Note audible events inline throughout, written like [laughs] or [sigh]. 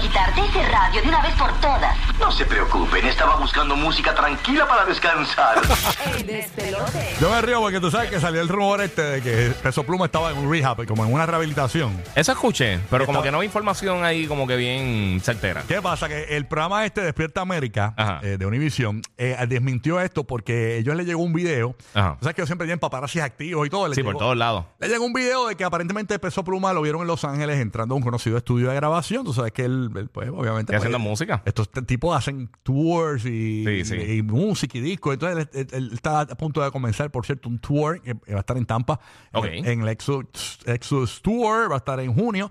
quitarte ese radio de una vez por todas. No se preocupen, estaba buscando música tranquila para descansar. [laughs] Yo me río porque tú sabes que salió el rumor este de que Peso Pluma estaba en un rehab, como en una rehabilitación. Eso escuché, pero como Estaba- que no hay información ahí como que bien certera. ¿Qué pasa? Que el programa este Despierta América Ajá. eh, de Univision eh, desmintió esto porque ellos le llegó un video. Ajá. Tú sabes que ellos siempre tienen paparazzis activos y todo. le Sí, por llegó- todos lados. Le llegó un video de que aparentemente Peso Pluma lo vieron en Los Ángeles entrando a un conocido estudio de grabación. Tú sabes que él, él, pues, obviamente. Y pues, haciendo música. Estos tipos hacen tours y, Sí, sí. y- y música y discos. Entonces él, él- él está a punto de comenzar, por cierto, un tour que va a estar en Tampa. Ok. En, en el Exodus, Exodus Tour. Va a estar en junio.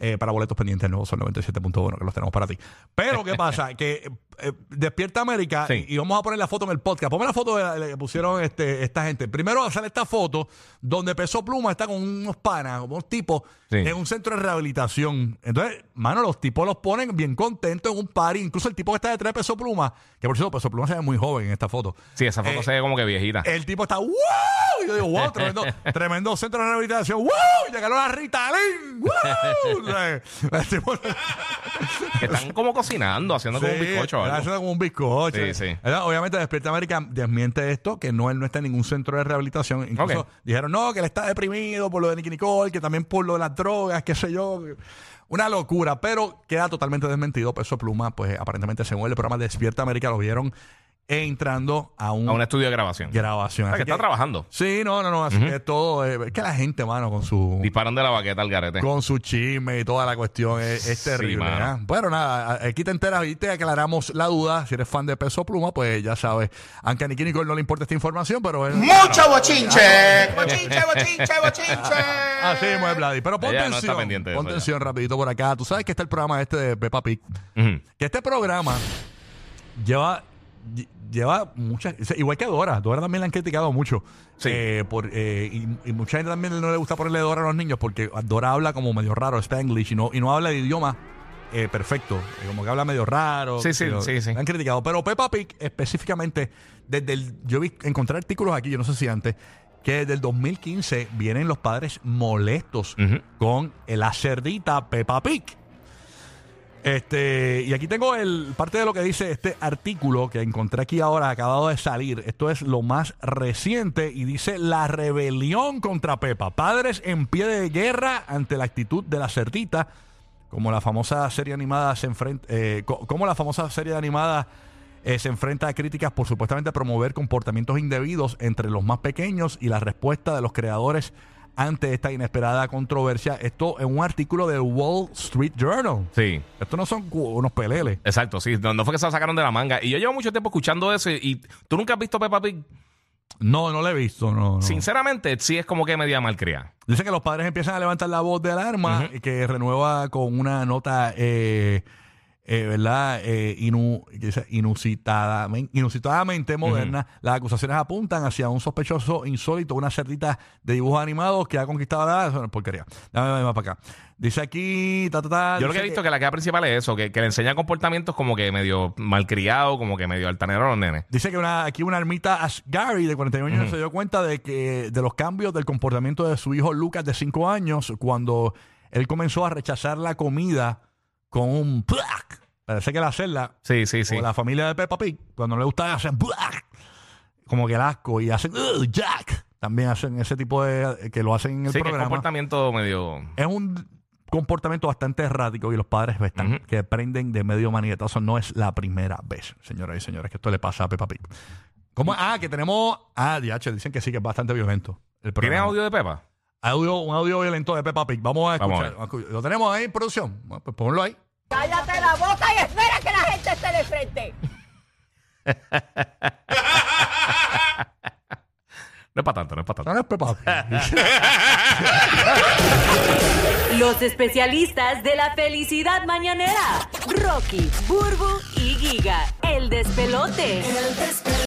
eh, para boletos pendientes del nuevo Sol 97.1 que los tenemos para ti. Pero ¿qué [laughs] pasa? que eh, Despierta América Sí. y, y vamos a poner la foto en el podcast. Ponme la foto de la- de la que pusieron este, esta gente. Primero sale esta foto donde Peso Pluma está con unos panas, como unos tipos, Sí. en un centro de rehabilitación. Entonces, mano, los tipos los ponen bien contentos en un party. Incluso el tipo que está detrás de Peso Pluma, que por cierto, Peso Pluma se ve muy joven en esta foto. Sí, esa foto Eh, se ve como que viejita. El tipo está, ¡wow! Y yo digo, wow, tremendo, [laughs] tremendo centro de rehabilitación, ¡wow! Llegaron a Ritalin, ¡wow! [laughs] O sea, el tipo- Que están como cocinando, haciendo como un Sí, bizcocho. o algo. haciendo como un bizcocho. Sí, sí. ¿Verdad? Obviamente Despierta América desmiente esto, que no, él no está en ningún centro de rehabilitación. Incluso dijeron, no, que él está deprimido por lo de Nicky Nicole, que también por lo de las drogas, qué sé yo. Una locura, pero queda totalmente desmentido. Peso Pluma, pues aparentemente según el programa Despierta América lo vieron entrando a un, A un estudio de grabación. grabación. O sea, Así que está que- trabajando. Sí, no, no, no. Así que todo. eh, es que la gente, mano, con su. Disparan de la baqueta al garete. Con su chisme y toda la cuestión es, es Sí, terrible. mano. Bueno, nada, aquí te enteras y te aclaramos la duda. Si eres fan de Peso Pluma, pues ya sabes. Aunque a Nicky Nicole no le importa esta información, pero él. Mucho bochinche. [laughs] Bochinche, bochinche, bochinche. Así mismo es, Vladi. Pero pon Ella no está tensión. pendiente de pon eso, ya. tensión rapidito por acá. Tú sabes que está el programa este de Peppa Pig. Ujú. Que este programa lleva lle- lleva muchas igual que Dora Dora también la han criticado mucho Sí. Eh, por, eh, y, y mucha gente también no le gusta ponerle Dora a los niños porque Dora habla como medio raro Spanglish y no, y no habla de idioma eh, perfecto como que habla medio raro Sí, sí, sí, sí. la han criticado pero Peppa Pig específicamente desde el yo vi encontré artículos aquí yo no sé si antes que desde el 2015 vienen los padres molestos con la cerdita Peppa Pig este, y aquí tengo el parte de lo que dice este artículo que encontré aquí ahora, acabado de salir. Esto es lo más reciente y dice la rebelión contra Pepa. Padres en pie de guerra ante la actitud de la cerdita, como la famosa serie animada se enfrenta, eh, co- como la famosa serie animada eh, se enfrenta a críticas por supuestamente promover comportamientos indebidos entre los más pequeños y la respuesta de los creadores ante esta inesperada controversia. Esto en un artículo del Wall Street Journal. Sí. Estos no son unos peleles. Exacto, sí. No, no fue que se lo sacaron de la manga. Y yo llevo mucho tiempo escuchando eso. Y, y tú nunca has visto Peppa Pig. No, no lo he visto, no. no. Sinceramente, sí es como que media malcriada. Dice que los padres empiezan a levantar la voz de alarma y que renueva con una nota, eh, eh, ¿verdad? Eh, inu- que inusitadamente, inusitadamente moderna. Las acusaciones apuntan hacia un sospechoso insólito, una cerdita de dibujos animados que ha conquistado la... Es porquería. Dame más para acá. Dice aquí... Ta, ta, ta, Yo lo que he visto que la queda principal es eso, que, que le enseña comportamientos como que medio malcriado, como que medio altanero a los nenes. Dice que una, aquí una ermita Asgari de 41 años se dio cuenta de que de los cambios del comportamiento de su hijo Lucas de 5 años cuando él comenzó a rechazar la comida con un ¡plac! Parece que la celda Sí, sí, sí. o la familia de Peppa Pig cuando le gusta hacen ¡plac! como que el asco y hacen "Ugh, Jack. También hacen ese tipo de que lo hacen en el Sí, que es programa. comportamiento medio... Es un comportamiento bastante errático y los padres están Ujú. que prenden de medio manietazo. No es la primera vez, señoras y señores, que esto le pasa a Peppa Pig. ¿Cómo? Ah, que tenemos. Ah, DH, dicen que sí, que es bastante violento. El ¿Tiene programa. audio de Pepa? Audio- un audio violento de Peppa Pig. Vamos a Vamos a escuchar. ¿Lo tenemos ahí en producción? Bueno, pues ponlo ahí. Cállate la boca y espera que la gente esté de frente. [laughs] No es para tanto, no es para tanto. No, no es Peppa Pig. [laughs] Los especialistas de la felicidad mañanera. Rocky, Burbu y Giga. El despelote.